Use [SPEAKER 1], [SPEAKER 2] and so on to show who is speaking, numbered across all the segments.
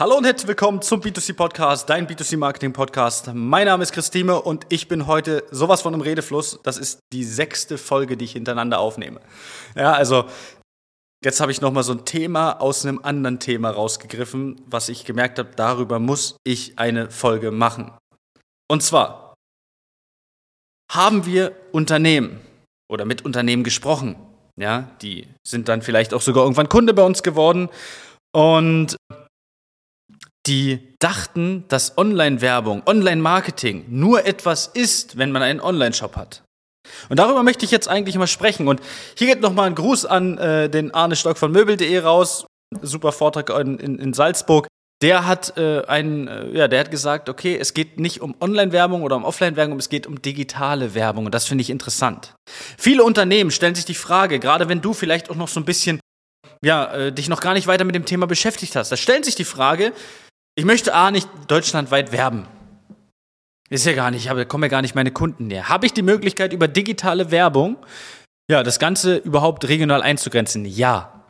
[SPEAKER 1] Hallo und herzlich willkommen zum B2C Podcast, dein B2C Marketing Podcast. Mein Name ist Christine und ich bin heute sowas von im Redefluss. Das ist die sechste Folge, die ich hintereinander aufnehme. Ja, also jetzt habe ich nochmal so ein Thema aus einem anderen Thema rausgegriffen, was ich gemerkt habe, darüber muss ich eine Folge machen. Und zwar haben wir Unternehmen oder mit Unternehmen gesprochen. Ja, die sind dann vielleicht auch sogar irgendwann Kunde bei uns geworden und die dachten, dass Online-Werbung, Online-Marketing nur etwas ist, wenn man einen Online-Shop hat. Und darüber möchte ich jetzt eigentlich mal sprechen. Und hier geht nochmal ein Gruß an äh, den Arne Stock von Möbel.de raus. Super Vortrag in, in, in Salzburg. Der hat äh, einen, äh, ja, der hat gesagt, okay, es geht nicht um Online-Werbung oder um Offline-Werbung, es geht um digitale Werbung. Und das finde ich interessant. Viele Unternehmen stellen sich die Frage, gerade wenn du vielleicht auch noch so ein bisschen, ja, äh, dich noch gar nicht weiter mit dem Thema beschäftigt hast, da stellen sich die Frage, ich möchte A nicht deutschlandweit werben. Ist ja gar nicht, ich habe, kommen ja gar nicht meine Kunden näher. Habe ich die Möglichkeit, über digitale Werbung, ja, das Ganze überhaupt regional einzugrenzen? Ja.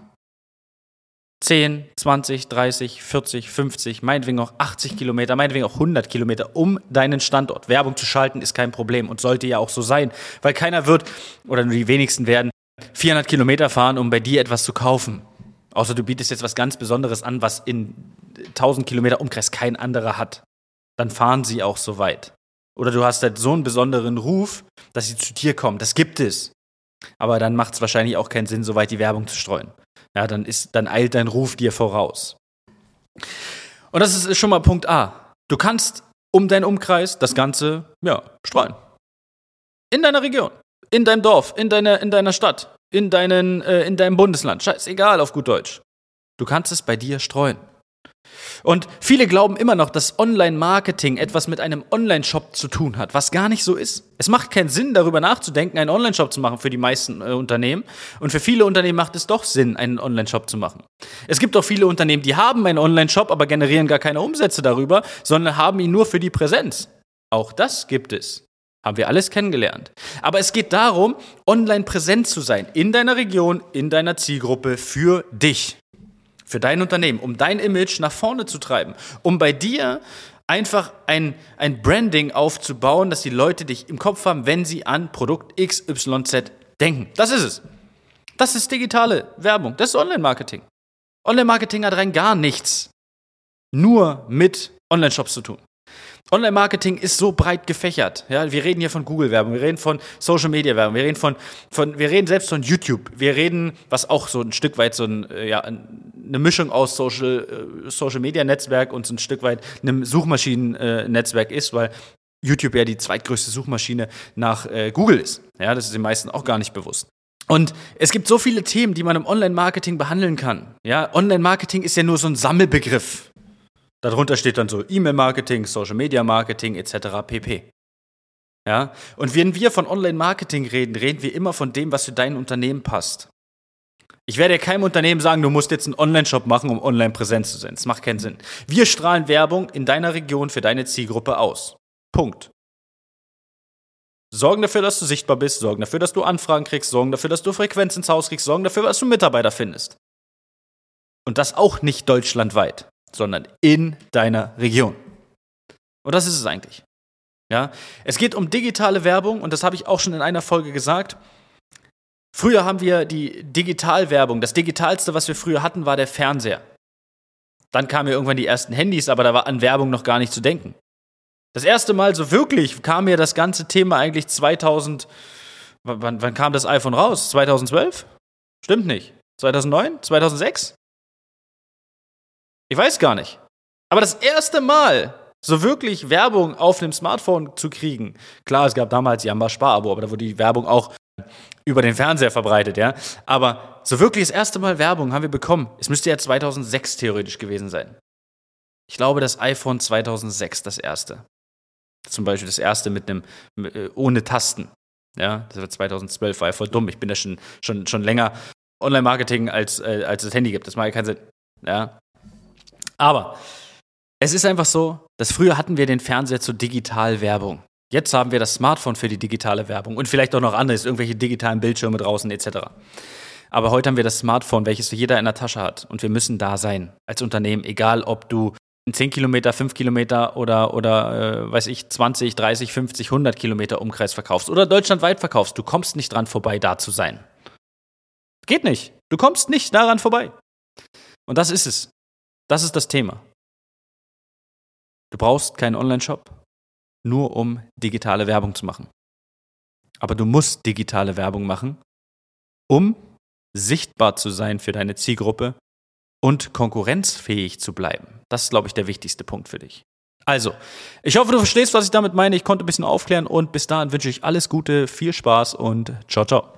[SPEAKER 1] 10, 20, 30, 40, 50, meinetwegen auch 80 Kilometer, meinetwegen auch 100 Kilometer um deinen Standort. Werbung zu schalten ist kein Problem und sollte ja auch so sein, weil keiner wird, oder nur die wenigsten werden, 400 Kilometer fahren, um bei dir etwas zu kaufen. Außer du bietest jetzt was ganz Besonderes an, was in 1000 Kilometer Umkreis kein anderer hat. Dann fahren sie auch so weit. Oder du hast halt so einen besonderen Ruf, dass sie zu dir kommen. Das gibt es. Aber dann macht es wahrscheinlich auch keinen Sinn, so weit die Werbung zu streuen. Ja, dann, ist, dann eilt dein Ruf dir voraus. Und das ist schon mal Punkt A. Du kannst um deinen Umkreis das Ganze, ja, streuen. In deiner Region, in deinem Dorf, in deiner, in deiner Stadt, in, deinen, äh, in deinem Bundesland. Scheißegal auf gut Deutsch. Du kannst es bei dir streuen. Und viele glauben immer noch, dass Online-Marketing etwas mit einem Online-Shop zu tun hat, was gar nicht so ist. Es macht keinen Sinn, darüber nachzudenken, einen Online-Shop zu machen für die meisten äh, Unternehmen. Und für viele Unternehmen macht es doch Sinn, einen Online-Shop zu machen. Es gibt auch viele Unternehmen, die haben einen Online-Shop, aber generieren gar keine Umsätze darüber, sondern haben ihn nur für die Präsenz. Auch das gibt es. Haben wir alles kennengelernt. Aber es geht darum, online präsent zu sein, in deiner Region, in deiner Zielgruppe, für dich für dein Unternehmen, um dein Image nach vorne zu treiben, um bei dir einfach ein, ein Branding aufzubauen, dass die Leute dich im Kopf haben, wenn sie an Produkt XYZ denken. Das ist es. Das ist digitale Werbung. Das ist Online-Marketing. Online-Marketing hat rein gar nichts nur mit Online-Shops zu tun. Online-Marketing ist so breit gefächert. Ja, wir reden hier von Google-Werbung, wir reden von Social-Media-Werbung, wir reden von, von, wir reden selbst von YouTube, wir reden, was auch so ein Stück weit so ein, äh, ja, eine Mischung aus Social, äh, Social-Media-Netzwerk und so ein Stück weit einem Suchmaschinen-Netzwerk ist, weil YouTube ja die zweitgrößte Suchmaschine nach äh, Google ist. Ja, das ist den meisten auch gar nicht bewusst. Und es gibt so viele Themen, die man im Online-Marketing behandeln kann. Ja, Online-Marketing ist ja nur so ein Sammelbegriff. Darunter steht dann so E-Mail-Marketing, Social-Media-Marketing etc. pp. Ja? Und wenn wir von Online-Marketing reden, reden wir immer von dem, was für dein Unternehmen passt. Ich werde keinem Unternehmen sagen, du musst jetzt einen Online-Shop machen, um online präsent zu sein. Das macht keinen Sinn. Wir strahlen Werbung in deiner Region für deine Zielgruppe aus. Punkt. Sorgen dafür, dass du sichtbar bist, sorgen dafür, dass du Anfragen kriegst, sorgen dafür, dass du Frequenz ins Haus kriegst, sorgen dafür, dass du Mitarbeiter findest. Und das auch nicht deutschlandweit sondern in deiner Region. Und das ist es eigentlich. Ja, es geht um digitale Werbung und das habe ich auch schon in einer Folge gesagt. Früher haben wir die Digitalwerbung. Das digitalste, was wir früher hatten, war der Fernseher. Dann kamen ja irgendwann die ersten Handys, aber da war an Werbung noch gar nicht zu denken. Das erste Mal so wirklich kam mir das ganze Thema eigentlich 2000. Wann, wann kam das iPhone raus? 2012? Stimmt nicht. 2009? 2006? Ich weiß gar nicht. Aber das erste Mal, so wirklich Werbung auf dem Smartphone zu kriegen. Klar, es gab damals Jamba Sparabo, aber da wurde die Werbung auch über den Fernseher verbreitet, ja. Aber so wirklich das erste Mal Werbung haben wir bekommen. Es müsste ja 2006 theoretisch gewesen sein. Ich glaube, das iPhone 2006, das erste. Zum Beispiel das erste mit einem, äh, ohne Tasten. Ja, das war 2012, war ja voll dumm. Ich bin da schon, schon, schon länger Online-Marketing als, äh, als es Handy gibt. Das macht ja keinen Sinn. Ja, aber es ist einfach so, dass früher hatten wir den Fernseher zur Digitalwerbung. Jetzt haben wir das Smartphone für die digitale Werbung und vielleicht auch noch anderes, irgendwelche digitalen Bildschirme draußen etc. Aber heute haben wir das Smartphone, welches jeder in der Tasche hat. Und wir müssen da sein als Unternehmen, egal ob du 10 Kilometer, 5 Kilometer oder, oder äh, weiß ich, 20, 30, 50, 100 Kilometer Umkreis verkaufst oder deutschlandweit verkaufst. Du kommst nicht dran vorbei, da zu sein. Geht nicht. Du kommst nicht daran vorbei. Und das ist es. Das ist das Thema. Du brauchst keinen Online-Shop, nur um digitale Werbung zu machen. Aber du musst digitale Werbung machen, um sichtbar zu sein für deine Zielgruppe und konkurrenzfähig zu bleiben. Das ist, glaube ich, der wichtigste Punkt für dich. Also, ich hoffe, du verstehst, was ich damit meine. Ich konnte ein bisschen aufklären und bis dahin wünsche ich alles Gute, viel Spaß und ciao, ciao.